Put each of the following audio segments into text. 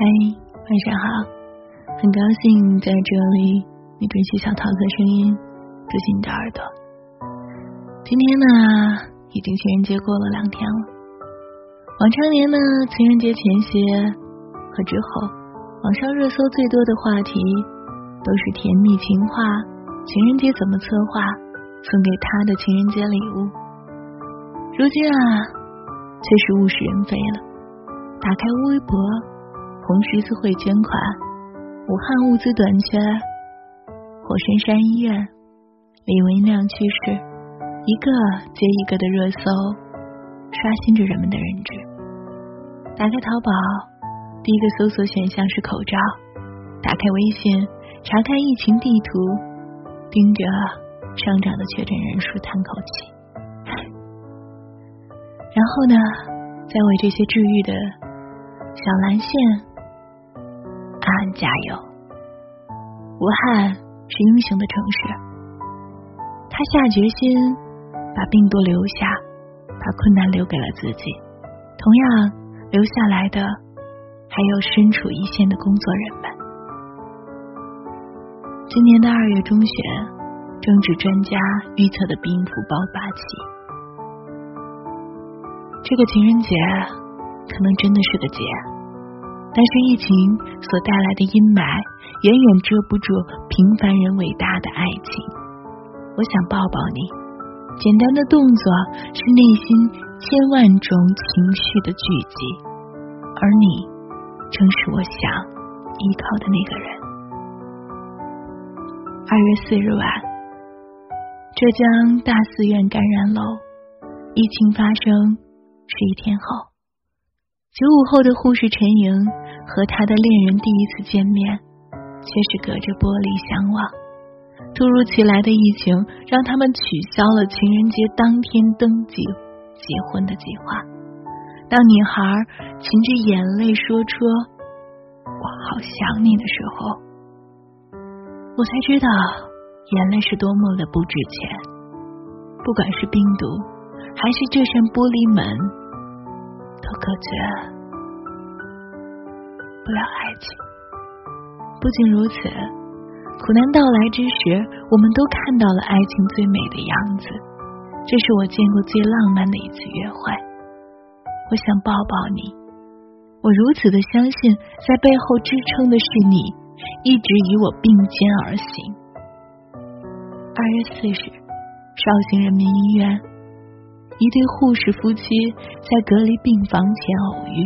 嗨，晚上好！很高兴在这里，你准许小桃子声音住进你的耳朵。今天呢，已经情人节过了两天了。往常年呢，情人节前夕和之后，网上热搜最多的话题都是甜蜜情话，情人节怎么策划，送给他的情人节礼物。如今啊，却是物是人非了。打开微博。红十字会捐款，武汉物资短缺，火神山医院，李文亮去世，一个接一个的热搜刷新着人们的认知。打开淘宝，第一个搜索选项是口罩；打开微信，查看疫情地图，盯着上涨的确诊人数叹口气。然后呢，再为这些治愈的小蓝线。加油！武汉是英雄的城市，他下决心把病毒留下，把困难留给了自己。同样留下来的还有身处一线的工作人们。今年的二月中旬，政治专家预测的病毒爆发期，这个情人节可能真的是个劫。但是疫情所带来的阴霾，远远遮不住平凡人伟大的爱情。我想抱抱你，简单的动作是内心千万种情绪的聚集，而你正是我想依靠的那个人。二月四日晚，浙江大寺院感染楼，疫情发生十一天后。九五后的护士陈莹和他的恋人第一次见面，却是隔着玻璃相望。突如其来的疫情让他们取消了情人节当天登记结婚的计划。当女孩噙着眼泪说出“我好想你”的时候，我才知道眼泪是多么的不值钱。不管是病毒，还是这扇玻璃门。都隔绝不了爱情。不仅如此，苦难到来之时，我们都看到了爱情最美的样子。这是我见过最浪漫的一次约会。我想抱抱你，我如此的相信，在背后支撑的是你，一直与我并肩而行。二月四日，绍兴人民医院。一对护士夫妻在隔离病房前偶遇，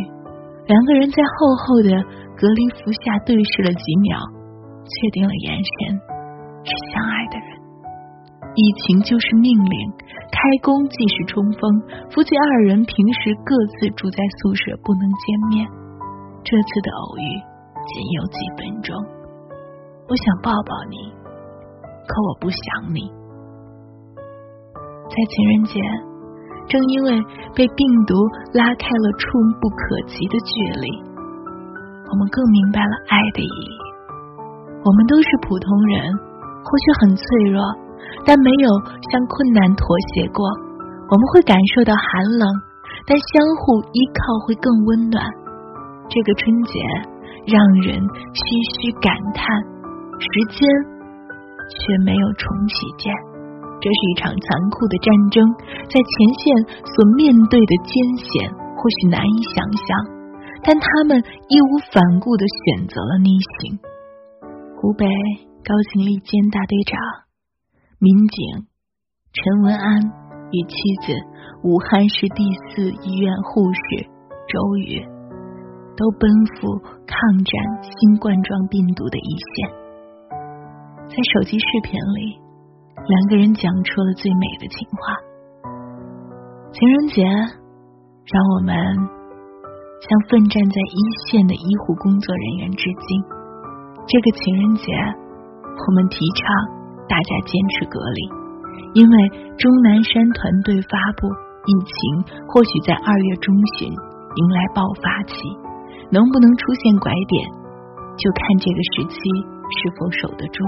两个人在厚厚的隔离服下对视了几秒，确定了眼神，是相爱的人。疫情就是命令，开工即是冲锋。夫妻二人平时各自住在宿舍，不能见面，这次的偶遇仅有几分钟。我想抱抱你，可我不想你。在情人节。正因为被病毒拉开了触不可及的距离，我们更明白了爱的意义。我们都是普通人，或许很脆弱，但没有向困难妥协过。我们会感受到寒冷，但相互依靠会更温暖。这个春节让人唏嘘感叹，时间却没有重启键。这是一场残酷的战争，在前线所面对的艰险或许难以想象，但他们义无反顾的选择了逆行。湖北高新利坚大队长、民警陈文安与妻子武汉市第四医院护士周宇，都奔赴抗战新冠状病毒的一线，在手机视频里。两个人讲出了最美的情话。情人节，让我们向奋战在一线的医护工作人员致敬。这个情人节，我们提倡大家坚持隔离，因为钟南山团队发布，疫情或许在二月中旬迎来爆发期，能不能出现拐点，就看这个时期是否守得住。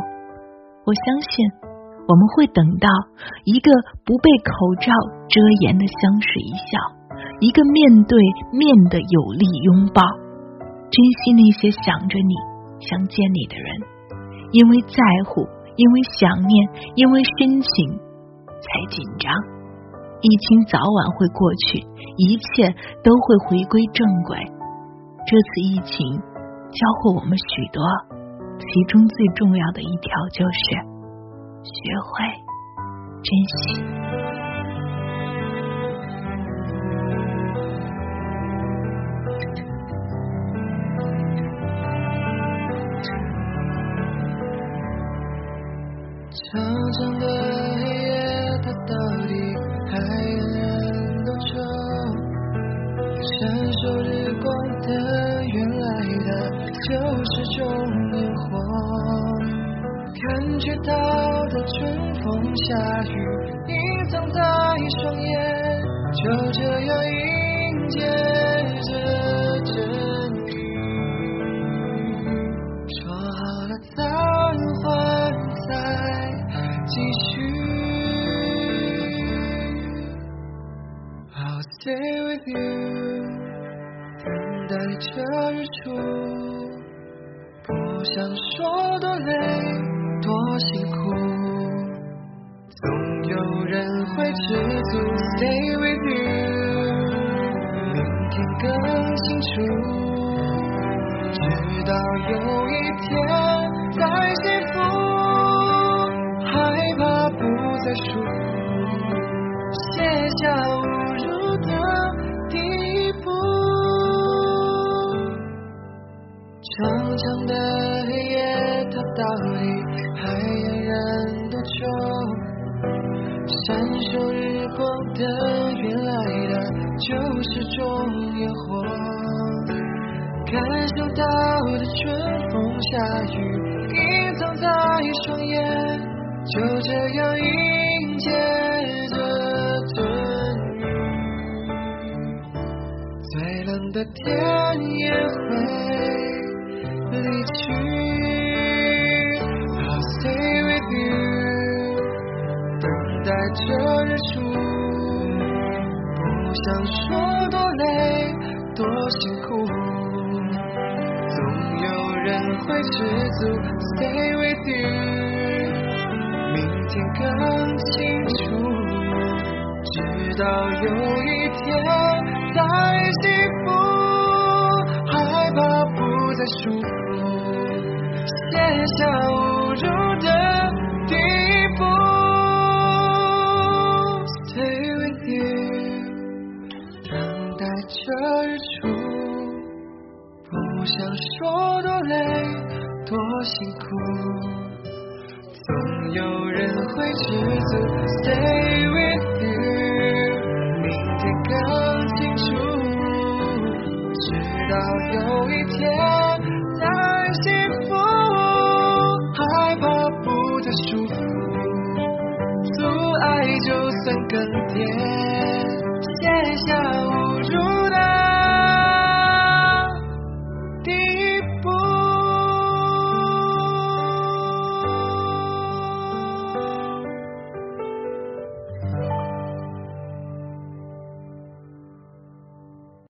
我相信。我们会等到一个不被口罩遮掩的相视一笑，一个面对面的有力拥抱，珍惜那些想着你、想见你的人，因为在乎，因为想念，因为深情，才紧张。疫情早晚会过去，一切都会回归正轨。这次疫情教会我们许多，其中最重要的一条就是学会珍惜。长长的黑夜，它到底还能多久？闪烁日光的，原来的就是种烟火。感觉到的春风夏雨，隐藏在双眼，就这样迎接着阵雨。说好了暂缓再。继续，I'll stay with you，等待着日出。不想说多累，多辛苦，总有人会知足。Stay with you，明天更清楚，直到有一天再幸福。害怕不再输，感受日光的，原来的就是种烟火。感受到的春风夏雨，隐藏在双眼。就这样迎接着阵雨，最冷的天也会离去。待着日出。不想说多累，多辛苦，总有人会知足。Stay with you 明。天更清楚，直到有一天再幸福，害怕不再束缚，写下着日出，不想说多累，多辛苦。总有人会知足，Stay with you，明天更清楚，直到有一天再幸福，害怕不再束缚，阻碍就算更迭。